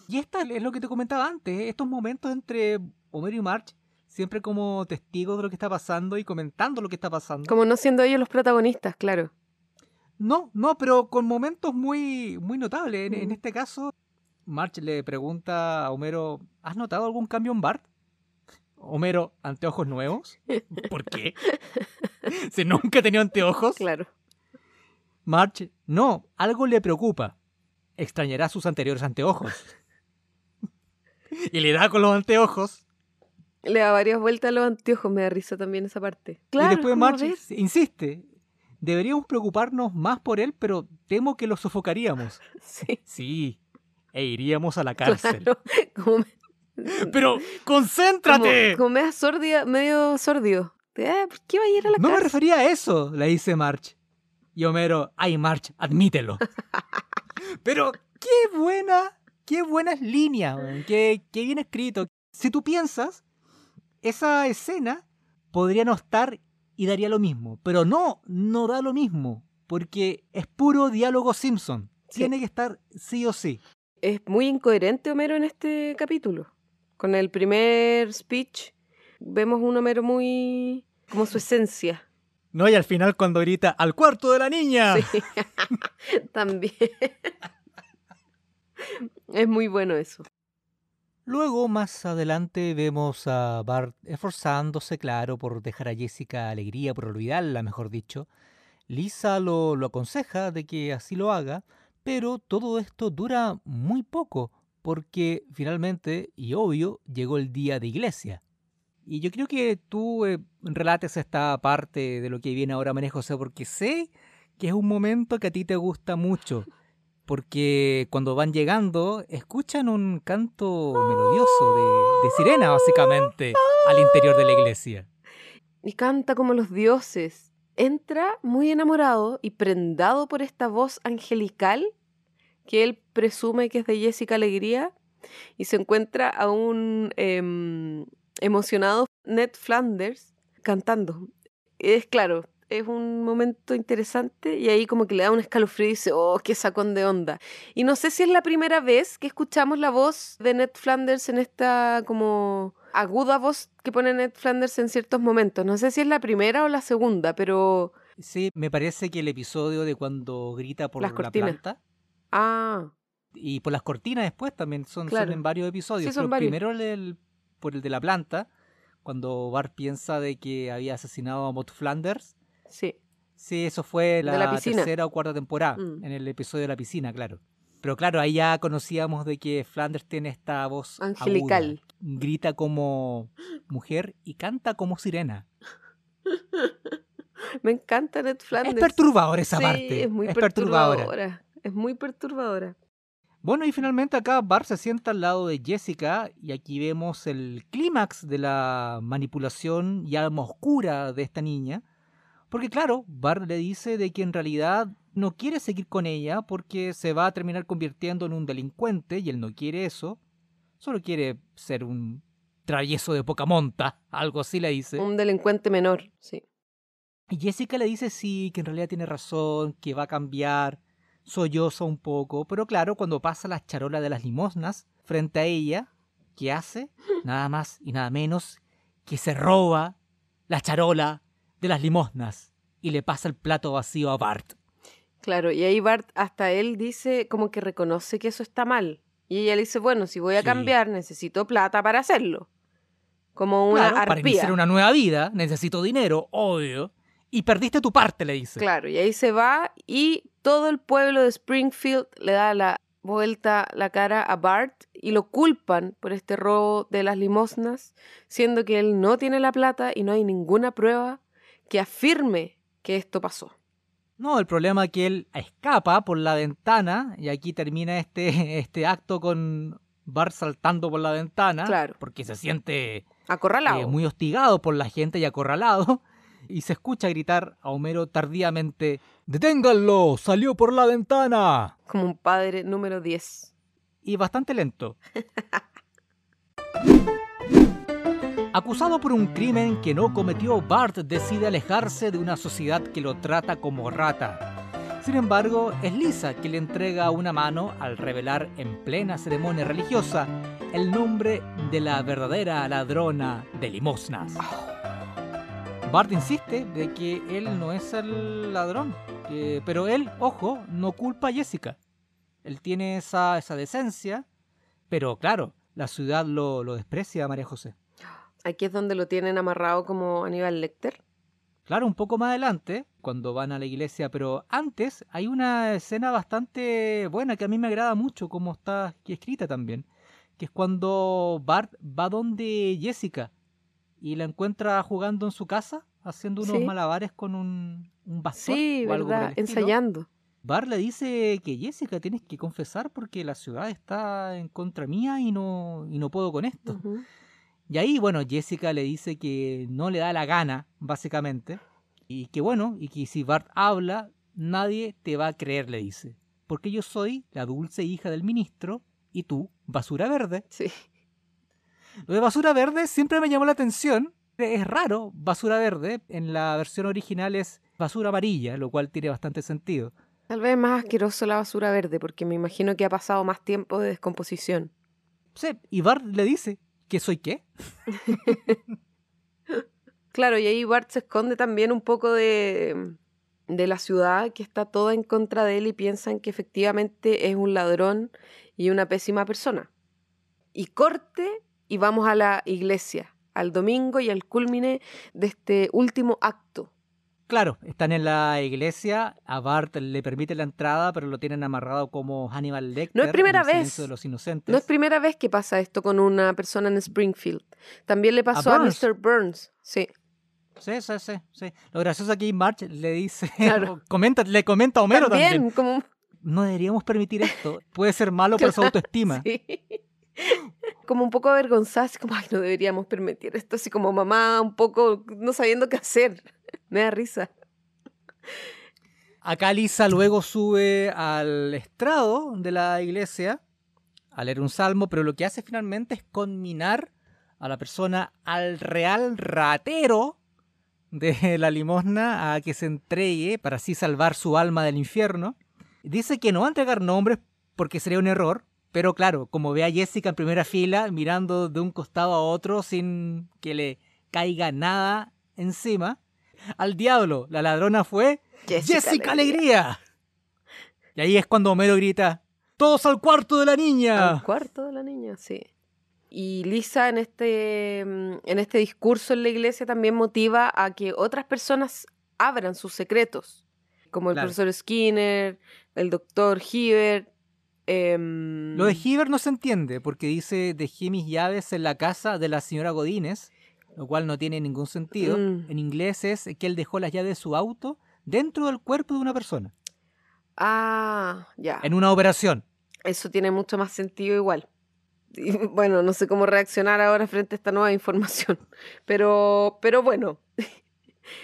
[SPEAKER 1] Y esta es lo que te comentaba antes, estos momentos entre Homero y March, siempre como testigos de lo que está pasando y comentando lo que está pasando.
[SPEAKER 2] Como no siendo ellos los protagonistas, claro.
[SPEAKER 1] No, no, pero con momentos muy, muy notables. En, en este caso, March le pregunta a Homero, ¿has notado algún cambio en Bart? Homero, ¿anteojos nuevos? ¿Por qué? si nunca ha tenido anteojos.
[SPEAKER 2] Claro.
[SPEAKER 1] March, no, algo le preocupa. Extrañará sus anteriores anteojos. y le da con los anteojos.
[SPEAKER 2] Le da varias vueltas a los anteojos, me da risa también esa parte.
[SPEAKER 1] y después
[SPEAKER 2] ¿cómo
[SPEAKER 1] March
[SPEAKER 2] ves?
[SPEAKER 1] insiste. Deberíamos preocuparnos más por él, pero temo que lo sofocaríamos.
[SPEAKER 2] Sí,
[SPEAKER 1] Sí, e iríamos a la cárcel.
[SPEAKER 2] claro. Como, me-
[SPEAKER 1] Pero concéntrate.
[SPEAKER 2] como, como medio sordia, medio sordio. Ah, ¿Por qué va a ir a la
[SPEAKER 1] no me
[SPEAKER 2] cárcel?
[SPEAKER 1] refería a eso, le dice March. Y Homero, ay March, admítelo. Pero qué buena, qué buenas líneas, qué, qué bien escrito. Si tú piensas, esa escena podría no estar y daría lo mismo. Pero no, no da lo mismo. Porque es puro diálogo Simpson.
[SPEAKER 2] Sí.
[SPEAKER 1] Tiene que estar sí o sí.
[SPEAKER 2] Es muy incoherente Homero en este capítulo. Con el primer speech vemos un Homero muy... como su esencia.
[SPEAKER 1] No, y al final cuando grita al cuarto de la niña.
[SPEAKER 2] Sí. También. es muy bueno eso.
[SPEAKER 1] Luego, más adelante, vemos a Bart esforzándose, claro, por dejar a Jessica alegría, por olvidarla, mejor dicho. Lisa lo, lo aconseja de que así lo haga, pero todo esto dura muy poco, porque finalmente, y obvio, llegó el día de iglesia. Y yo creo que tú eh, relates esta parte de lo que viene ahora, María José, porque sé que es un momento que a ti te gusta mucho. Porque cuando van llegando, escuchan un canto melodioso de, sirena, básicamente, al interior de la iglesia.
[SPEAKER 2] Y canta como los dioses. Entra muy enamorado y prendado por esta voz angelical que él presume que es de Jessica Alegría y se encuentra a un em, emocionado Ned Flanders cantando. Es claro, es un momento interesante y ahí como que le da un escalofrío y dice, oh, qué sacón de onda. Y no sé si es la primera vez que escuchamos la voz de Ned Flanders en esta como aguda voz que pone Ned Flanders en ciertos momentos. No sé si es la primera o la segunda, pero...
[SPEAKER 1] Sí, me parece que el episodio de cuando grita por
[SPEAKER 2] Las
[SPEAKER 1] la
[SPEAKER 2] cortinas.
[SPEAKER 1] planta
[SPEAKER 2] Ah,
[SPEAKER 1] y por las cortinas después también son, son en varios episodios.
[SPEAKER 2] Sí, son
[SPEAKER 1] pero
[SPEAKER 2] varios.
[SPEAKER 1] primero el, el- por el de la planta, cuando Bart piensa de que había asesinado a Mott Flanders.
[SPEAKER 2] Sí.
[SPEAKER 1] Sí, eso fue la,
[SPEAKER 2] la
[SPEAKER 1] tercera o cuarta temporada,
[SPEAKER 2] Mm.
[SPEAKER 1] en el episodio de la piscina, claro. Pero claro, ahí ya conocíamos de que Flanders tiene esta voz
[SPEAKER 2] Angelical.
[SPEAKER 1] aguda, grita como mujer y canta como sirena.
[SPEAKER 2] Me encanta Ned Flanders.
[SPEAKER 1] Es perturbadora esa
[SPEAKER 2] sí,
[SPEAKER 1] parte.
[SPEAKER 2] es muy
[SPEAKER 1] perturbadora.
[SPEAKER 2] perturbadora. Es muy perturbadora.
[SPEAKER 1] Bueno, y finalmente acá Bart se sienta al lado de Jessica y aquí vemos el clímax de la manipulación y alma oscura de esta niña. Porque claro, Bart le dice de que en realidad no quiere seguir con ella porque se va a terminar convirtiendo en un delincuente y él no quiere eso. Solo quiere ser un travieso de poca monta, algo así le dice.
[SPEAKER 2] Un delincuente menor, sí.
[SPEAKER 1] Y Jessica le dice sí, que en realidad tiene razón, que va a cambiar, solloza un poco, pero claro, cuando pasa la charola de las limosnas frente a ella, ¿qué hace? Nada más y nada menos que se roba la charola de las limosnas y le pasa el plato vacío a Bart.
[SPEAKER 2] Claro, y ahí Bart, hasta él dice como que reconoce que eso está mal. Y ella le dice, bueno, si voy a
[SPEAKER 1] Sí.
[SPEAKER 2] cambiar, necesito plata para hacerlo. Como una
[SPEAKER 1] Claro, para iniciar una nueva vida necesito dinero, obvio. Y perdiste tu parte, le dice.
[SPEAKER 2] Claro, y ahí se va y todo el pueblo de Springfield le da la vuelta la cara a Bart y lo culpan por este robo de las limosnas, siendo que él no tiene la plata y no hay ninguna prueba que afirme que esto pasó.
[SPEAKER 1] No, el problema es que él escapa por la ventana y aquí termina este, este acto con Bart saltando por la ventana.
[SPEAKER 2] Claro.
[SPEAKER 1] Porque se siente
[SPEAKER 2] Acorralado.
[SPEAKER 1] eh, muy hostigado por la gente y acorralado. Y se escucha gritar a Homero tardíamente: ¡Deténganlo! ¡Salió por la ventana!
[SPEAKER 2] Como un padre número 10.
[SPEAKER 1] y bastante lento. Acusado por un crimen que no cometió, Bart decide alejarse de una sociedad que lo trata como rata. Sin embargo, es Lisa que le entrega una mano al revelar en plena ceremonia religiosa el nombre de la verdadera ladrona de limosnas. Bart insiste de que él no es el ladrón, pero él, ojo, no culpa a Jessica. Él tiene esa, esa decencia, pero claro, la ciudad lo, lo desprecia a María José.
[SPEAKER 2] Aquí es donde lo tienen amarrado como Aníbal Lecter.
[SPEAKER 1] Claro, un poco más adelante, cuando van a la iglesia, pero antes hay una escena bastante buena que a mí me agrada mucho, como está aquí escrita también, que es cuando Bart va donde Jessica y la encuentra jugando en su casa, haciendo unos
[SPEAKER 2] Sí.
[SPEAKER 1] malabares con un, un bastón.
[SPEAKER 2] Sí,
[SPEAKER 1] o algo.
[SPEAKER 2] Ensayando.
[SPEAKER 1] Bart le dice que Jessica tienes que confesar porque la ciudad está en contra mía y no, y no puedo con esto.
[SPEAKER 2] Ujú.
[SPEAKER 1] Y ahí, bueno, Jessica le dice que no le da la gana, básicamente. Y que bueno, y que si Bart habla, nadie te va a creer, le dice. Porque yo soy la dulce hija del ministro y tú, basura verde.
[SPEAKER 2] Sí.
[SPEAKER 1] Lo de basura verde siempre me llamó la atención. Es raro, basura verde. En la versión original es basura amarilla, lo cual tiene bastante sentido.
[SPEAKER 2] Tal vez más asqueroso la basura verde, porque me imagino que ha pasado más tiempo de descomposición.
[SPEAKER 1] Sí, y Bart le dice, ¿que soy qué?
[SPEAKER 2] Claro, y ahí Bart se esconde también un poco de, de la ciudad que está toda en contra de él y piensan que efectivamente es un ladrón y una pésima persona. Y corte y vamos a la iglesia, al domingo y al culmine de este último acto.
[SPEAKER 1] Claro, están en la iglesia, a Bart le permite la entrada, pero lo tienen amarrado como Hannibal Lecter.
[SPEAKER 2] No es primera
[SPEAKER 1] en el
[SPEAKER 2] vez.
[SPEAKER 1] De los inocentes.
[SPEAKER 2] No es primera vez que pasa esto con una persona en Springfield. También le pasó a. Mr. Burns. Sí.
[SPEAKER 1] Sí, sí, sí, sí. Lo gracioso aquí March le dice,
[SPEAKER 2] Claro.
[SPEAKER 1] comenta, le comenta a Homero
[SPEAKER 2] también,
[SPEAKER 1] también.
[SPEAKER 2] como
[SPEAKER 1] No deberíamos permitir esto. Puede ser malo para su autoestima.
[SPEAKER 2] Sí. Como un poco avergonzada, así como, ay, no deberíamos permitir esto, así como mamá, un poco no sabiendo qué hacer. Me da risa.
[SPEAKER 1] Acá Lisa luego sube al estrado de la iglesia a leer un salmo, pero lo que hace finalmente es conminar a la persona al real ratero de la limosna a que se entregue para así salvar su alma del infierno. Dice que no va a entregar nombres porque sería un error, pero claro, como ve a Jessica en primera fila mirando de un costado a otro sin que le caiga nada encima, al diablo, la ladrona fue Jessica, Alegría. Y ahí es cuando Homero grita, todos al cuarto de la niña.
[SPEAKER 2] Al cuarto de la niña, sí. Y Lisa en este, mm, en este discurso en la iglesia también motiva a que otras personas abran sus secretos, como el
[SPEAKER 1] Claro.
[SPEAKER 2] profesor Skinner, el doctor Hibbert. Em,
[SPEAKER 1] Lo de Hiver no se entiende porque dice dejé mis llaves en la casa de la señora Godínez, lo cual no tiene ningún sentido.
[SPEAKER 2] Mm.
[SPEAKER 1] En inglés es que él dejó las llaves de su auto dentro del cuerpo de una persona,
[SPEAKER 2] Ah, ya.
[SPEAKER 1] en una operación.
[SPEAKER 2] Eso tiene mucho más sentido igual. Y, bueno, no sé cómo reaccionar ahora frente a esta nueva información. Pero, pero bueno.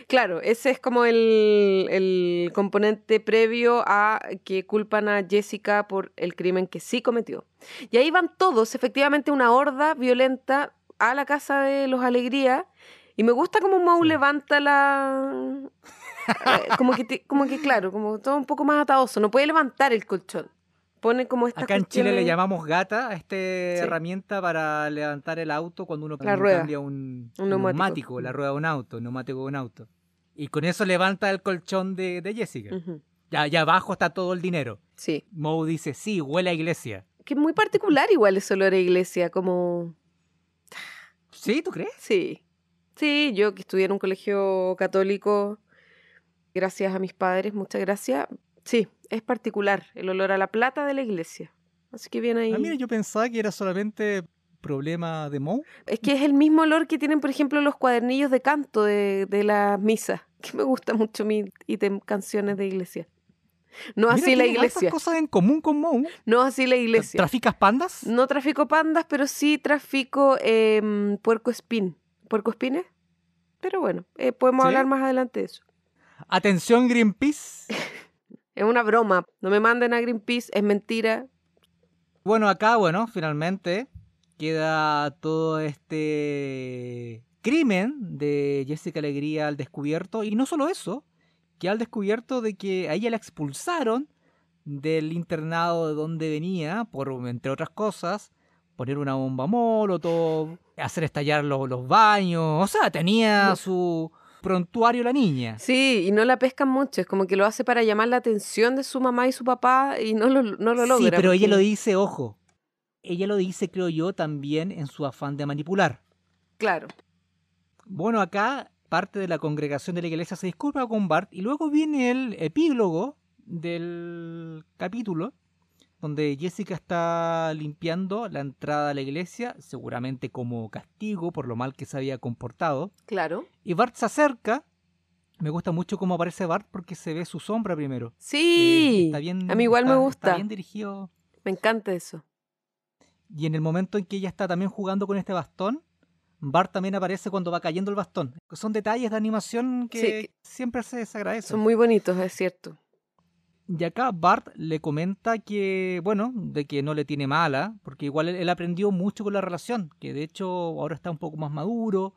[SPEAKER 2] Claro, ese es como el, el componente previo a que culpan a Jessica por el crimen que sí cometió. Y ahí van todos, efectivamente, una horda violenta a la casa de los Alegría. Y me gusta como
[SPEAKER 1] Sí.
[SPEAKER 2] levanta la. eh, como, que te- como que, claro, como todo un poco más atadoso. No puede levantar el colchón. Pone como esta.
[SPEAKER 1] Acá en Chile le llamamos gata a esta
[SPEAKER 2] Sí.
[SPEAKER 1] herramienta para levantar el auto cuando uno cambia un,
[SPEAKER 2] Un
[SPEAKER 1] un
[SPEAKER 2] neumático.
[SPEAKER 1] neumático, la rueda de un auto, el neumático de un auto. Y con eso levanta el colchón de, de Jessica. Ya, ya abajo está todo el dinero.
[SPEAKER 2] Sí.
[SPEAKER 1] Moe dice, sí, huele a iglesia.
[SPEAKER 2] Que es muy particular igual ese olor a iglesia, como...
[SPEAKER 1] ¿Sí? ¿Tú crees?
[SPEAKER 2] Sí. Sí, yo que estudié en un colegio católico, gracias a mis padres, muchas gracias. Sí, es particular el olor a la plata de la iglesia. Así que viene ahí.
[SPEAKER 1] Ah, mira, yo pensaba que era solamente problema de Moe.
[SPEAKER 2] Es que es el mismo olor que tienen, por ejemplo, los cuadernillos de canto de, de las misas, que me gusta mucho mi ítem canciones de iglesia. No
[SPEAKER 1] Mira,
[SPEAKER 2] así la iglesia.
[SPEAKER 1] cosas en común con Moe.
[SPEAKER 2] No así la iglesia.
[SPEAKER 1] ¿Traficas pandas?
[SPEAKER 2] No trafico pandas, pero sí trafico em, puerco espín. ¿Puerco espines? Pero bueno, eh, podemos
[SPEAKER 1] ¿Sí?
[SPEAKER 2] hablar más adelante de eso.
[SPEAKER 1] Atención, Greenpeace.
[SPEAKER 2] Es una broma. No me manden a Greenpeace, es mentira.
[SPEAKER 1] Bueno, acá, bueno, finalmente queda todo este crimen de Jessica Alegría al descubierto. Y no solo eso, que al descubierto de que a ella la expulsaron del internado de donde venía, por, entre otras cosas, poner una bomba molotov, hacer estallar los, los baños. O sea, tenía su prontuario la niña.
[SPEAKER 2] Sí, y no la pescan mucho. Es como que lo hace para llamar la atención de su mamá y su papá y no lo, no lo logra.
[SPEAKER 1] Sí, pero ella lo dice, ojo. Ella lo dice, creo yo, también en su afán de manipular.
[SPEAKER 2] Claro.
[SPEAKER 1] Bueno, acá parte de la congregación de la iglesia se disculpa con Bart y luego viene el epílogo del capítulo donde Jessica está limpiando la entrada a la iglesia, seguramente como castigo por lo mal que se había comportado.
[SPEAKER 2] Claro.
[SPEAKER 1] Y Bart se acerca. Me gusta mucho cómo aparece Bart porque se ve su sombra primero. Eh,
[SPEAKER 2] Sí.
[SPEAKER 1] está bien,
[SPEAKER 2] a mí igual me
[SPEAKER 1] está-
[SPEAKER 2] gusta.
[SPEAKER 1] Está bien dirigido.
[SPEAKER 2] Me encanta eso.
[SPEAKER 1] Y en el momento en que ella está también jugando con este bastón, Bart también aparece cuando va cayendo el bastón. Son detalles de animación que
[SPEAKER 2] Sí, que-
[SPEAKER 1] siempre se desagradecen.
[SPEAKER 2] Son muy bonitos, es cierto.
[SPEAKER 1] Y acá Bart le comenta que, bueno, de que no le tiene mala, porque igual él, él aprendió mucho con la relación, que de hecho ahora está un poco más maduro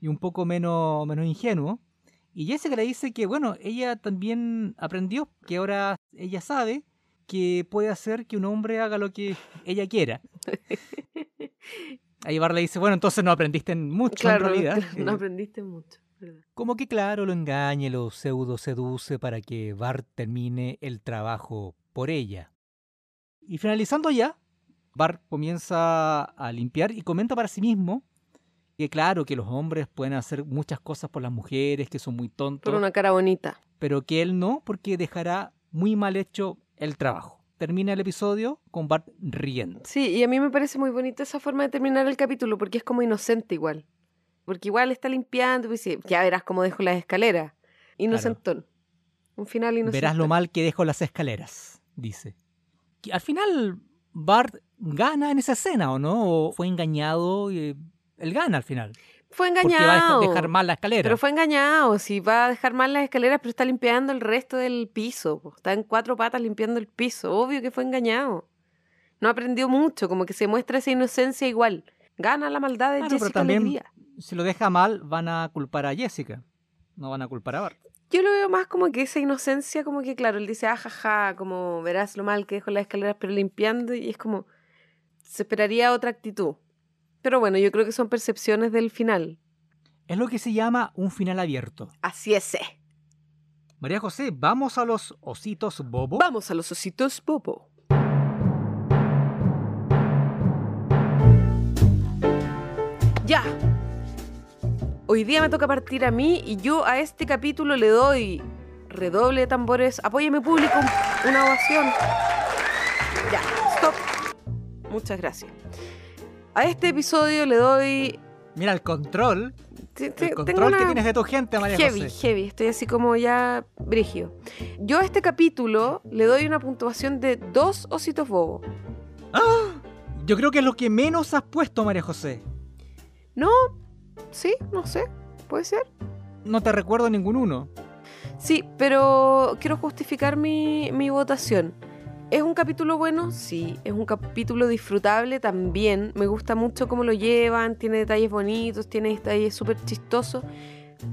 [SPEAKER 1] y un poco menos, menos ingenuo. Y Jessica le dice que, bueno, ella también aprendió, que ahora ella sabe que puede hacer que un hombre haga lo que ella quiera. Ahí Bart le dice, bueno, entonces no aprendiste mucho
[SPEAKER 2] Claro,
[SPEAKER 1] en realidad.
[SPEAKER 2] no aprendiste mucho.
[SPEAKER 1] Como que claro, lo engaña, y lo pseudo seduce para que Bart termine el trabajo por ella. Y finalizando ya, Bart comienza a limpiar y comenta para sí mismo que claro, que los hombres pueden hacer muchas cosas por las mujeres, que son muy tontos.
[SPEAKER 2] Por una cara bonita.
[SPEAKER 1] Pero que él no, porque dejará muy mal hecho el trabajo. Termina el episodio con Bart riendo.
[SPEAKER 2] Sí, y a mí me parece muy bonita esa forma de terminar el capítulo, porque es como inocente igual. Porque igual está limpiando y dice, ya verás cómo dejo las escaleras. Inocentón. Un final inocente.
[SPEAKER 1] Verás lo mal que dejo las escaleras, dice. al final, Bart gana en esa escena, ¿o no? ¿O fue engañado? Y él gana al final.
[SPEAKER 2] Fue engañado.
[SPEAKER 1] Porque va a dejar mal la escalera.
[SPEAKER 2] Pero fue engañado. Sí, va a dejar mal las escaleras, pero está limpiando el resto del piso. Está en cuatro patas limpiando el piso. Obvio que fue engañado. No aprendió mucho, como que se muestra esa inocencia igual. Gana la maldad de
[SPEAKER 1] claro,
[SPEAKER 2] Jessica
[SPEAKER 1] pero también,
[SPEAKER 2] Alegría.
[SPEAKER 1] Si lo deja mal, van a culpar a Jessica. No van a culpar a Bart.
[SPEAKER 2] Yo lo veo más como que esa inocencia, como que claro, él dice, ajaja, como verás lo mal que dejo las escaleras, pero limpiando, y es como, se esperaría otra actitud. Pero bueno, yo creo que son percepciones del final.
[SPEAKER 1] Es lo que se llama un final abierto.
[SPEAKER 2] Así es. eh.
[SPEAKER 1] María José, ¿vamos a los ositos bobo?
[SPEAKER 2] Vamos a los ositos bobo. Ya. Hoy día me toca partir a mí y yo a este capítulo le doy redoble de tambores. Apóyeme público, una ovación. Ya, stop. Muchas gracias. A este episodio le doy
[SPEAKER 1] Mira, el control. El control que tienes de tu gente, María
[SPEAKER 2] Heavy,
[SPEAKER 1] José.
[SPEAKER 2] heavy. Estoy así como ya brigio. Yo a este capítulo le doy una puntuación de dos ositos bobos.
[SPEAKER 1] Yo creo que es lo que menos has puesto, María José.
[SPEAKER 2] No, sí, no sé. Puede ser.
[SPEAKER 1] No te recuerdo ningún uno.
[SPEAKER 2] Sí, pero quiero justificar mi, mi votación. ¿Es un capítulo bueno? Sí. ¿Es un capítulo disfrutable? También. Me gusta mucho cómo lo llevan, tiene detalles bonitos, tiene detalles súper chistosos.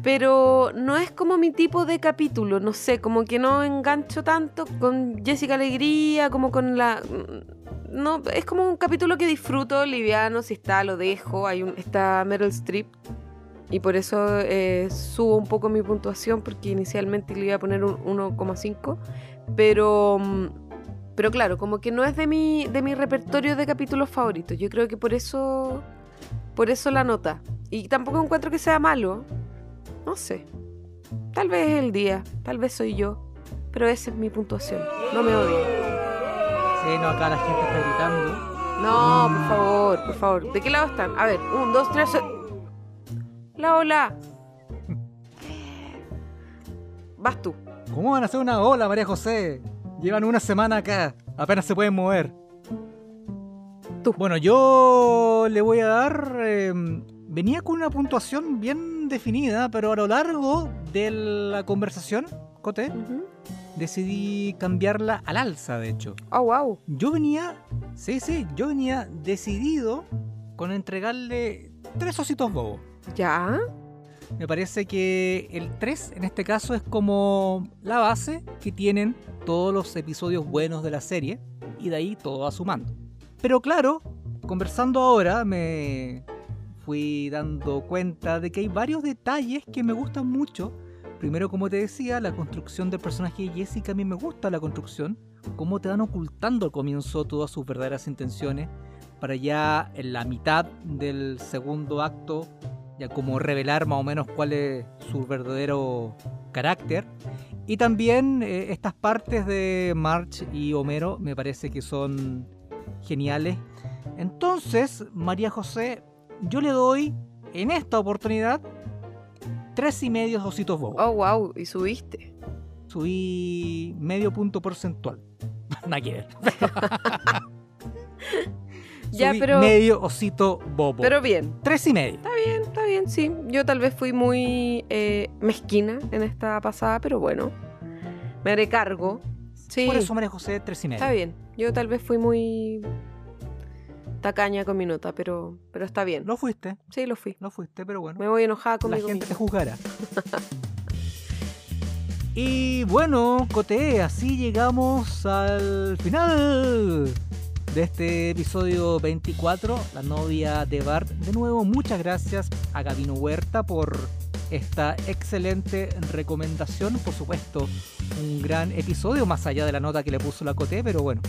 [SPEAKER 2] Pero no es como mi tipo de capítulo, no sé, como que no engancho tanto con Jessica Alegría, como con la... No, es como un capítulo que disfruto, liviano, si está, lo dejo. Hay un, está Meryl Streep, y por eso eh, subo un poco mi puntuación porque inicialmente le iba a poner un 1,5 pero mm, pero claro como que no es de mi de mi repertorio de capítulos favoritos yo creo que por eso por eso la nota y tampoco encuentro que sea malo no sé tal vez es el día tal vez soy yo pero esa es mi puntuación no me odien
[SPEAKER 1] Sí, no, acá la gente está gritando.
[SPEAKER 2] no por favor por favor de qué lado están a ver un dos tres la hola vas tú
[SPEAKER 1] ¿Cómo van a hacer una ola, María José? Llevan una semana acá. Apenas se pueden mover.
[SPEAKER 2] Tú.
[SPEAKER 1] Bueno, yo le voy a dar... eh, venía con una puntuación bien definida, pero a lo largo de la conversación, Cote, decidí cambiarla al alza, de hecho.
[SPEAKER 2] oh wow
[SPEAKER 1] Yo venía, sí, sí, yo venía decidido con entregarle tres ositos bobos.
[SPEAKER 2] ya
[SPEAKER 1] Me parece que el 3 en este caso es como la base que tienen todos los episodios buenos de la serie y de ahí todo va sumando. Pero claro, conversando ahora me fui dando cuenta de que hay varios detalles que me gustan mucho. Primero, como te decía, la construcción del personaje de Jessica a mí me gusta la construcción, cómo te van ocultando al comienzo todas sus verdaderas intenciones para ya en la mitad del segundo acto ya como revelar más o menos cuál es su verdadero carácter. Y también eh, estas partes de March y Homero me parece que son geniales. Entonces, María José, yo le doy en esta oportunidad tres y medio ositos bobos.
[SPEAKER 2] Oh, wow, y subiste.
[SPEAKER 1] Subí medio punto porcentual. Nada que ver.
[SPEAKER 2] Ya,
[SPEAKER 1] Subí
[SPEAKER 2] pero-
[SPEAKER 1] medio osito bobo.
[SPEAKER 2] Pero bien,
[SPEAKER 1] tres y medio.
[SPEAKER 2] está bien, está bien, sí. Yo tal vez fui muy eh, mezquina en esta pasada, pero bueno, me haré cargo. Sí,
[SPEAKER 1] Por eso María José, tres y medio.
[SPEAKER 2] está bien. Yo tal vez fui muy tacaña con mi nota, pero, pero está bien.
[SPEAKER 1] Lo fuiste,
[SPEAKER 2] Sí, lo fui.
[SPEAKER 1] lo fuiste, pero bueno.
[SPEAKER 2] Me voy enojada
[SPEAKER 1] la
[SPEAKER 2] conmigo
[SPEAKER 1] gente te
[SPEAKER 2] misma.
[SPEAKER 1] juzgará. y bueno, Cote, así llegamos al final de este episodio 24, la novia de Bart. De nuevo, muchas gracias a Gabino Huerta por esta excelente recomendación. Por supuesto, un gran episodio, más allá de la nota que le puso la Coté, pero bueno.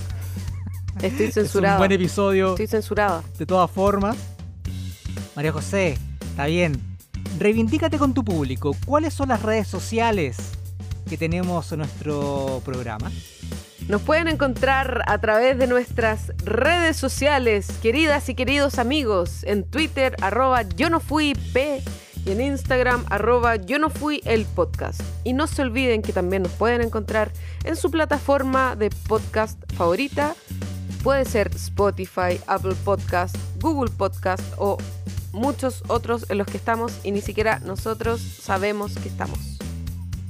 [SPEAKER 2] Estoy censurada.
[SPEAKER 1] Es un buen episodio.
[SPEAKER 2] Estoy censurada.
[SPEAKER 1] De todas formas. María José, está bien. Reivindícate con tu público. ¿Cuáles son las redes sociales que tenemos en nuestro programa?
[SPEAKER 2] Nos pueden encontrar a través de nuestras redes sociales, queridas y queridos amigos, en Twitter, arroba yo no fui P y en Instagram, arroba yo no fui el podcast. Y no se olviden que también nos pueden encontrar en su plataforma de podcast favorita. Puede ser Spotify, Apple Podcast, Google Podcast o muchos otros en los que estamos y ni siquiera nosotros sabemos que estamos.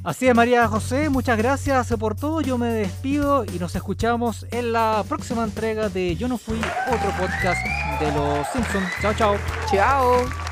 [SPEAKER 1] Así es, María José, muchas gracias por todo. Yo me despido y nos escuchamos en la próxima entrega de Yo no fui otro podcast de los Simpsons. Chao, chao.
[SPEAKER 2] Chao.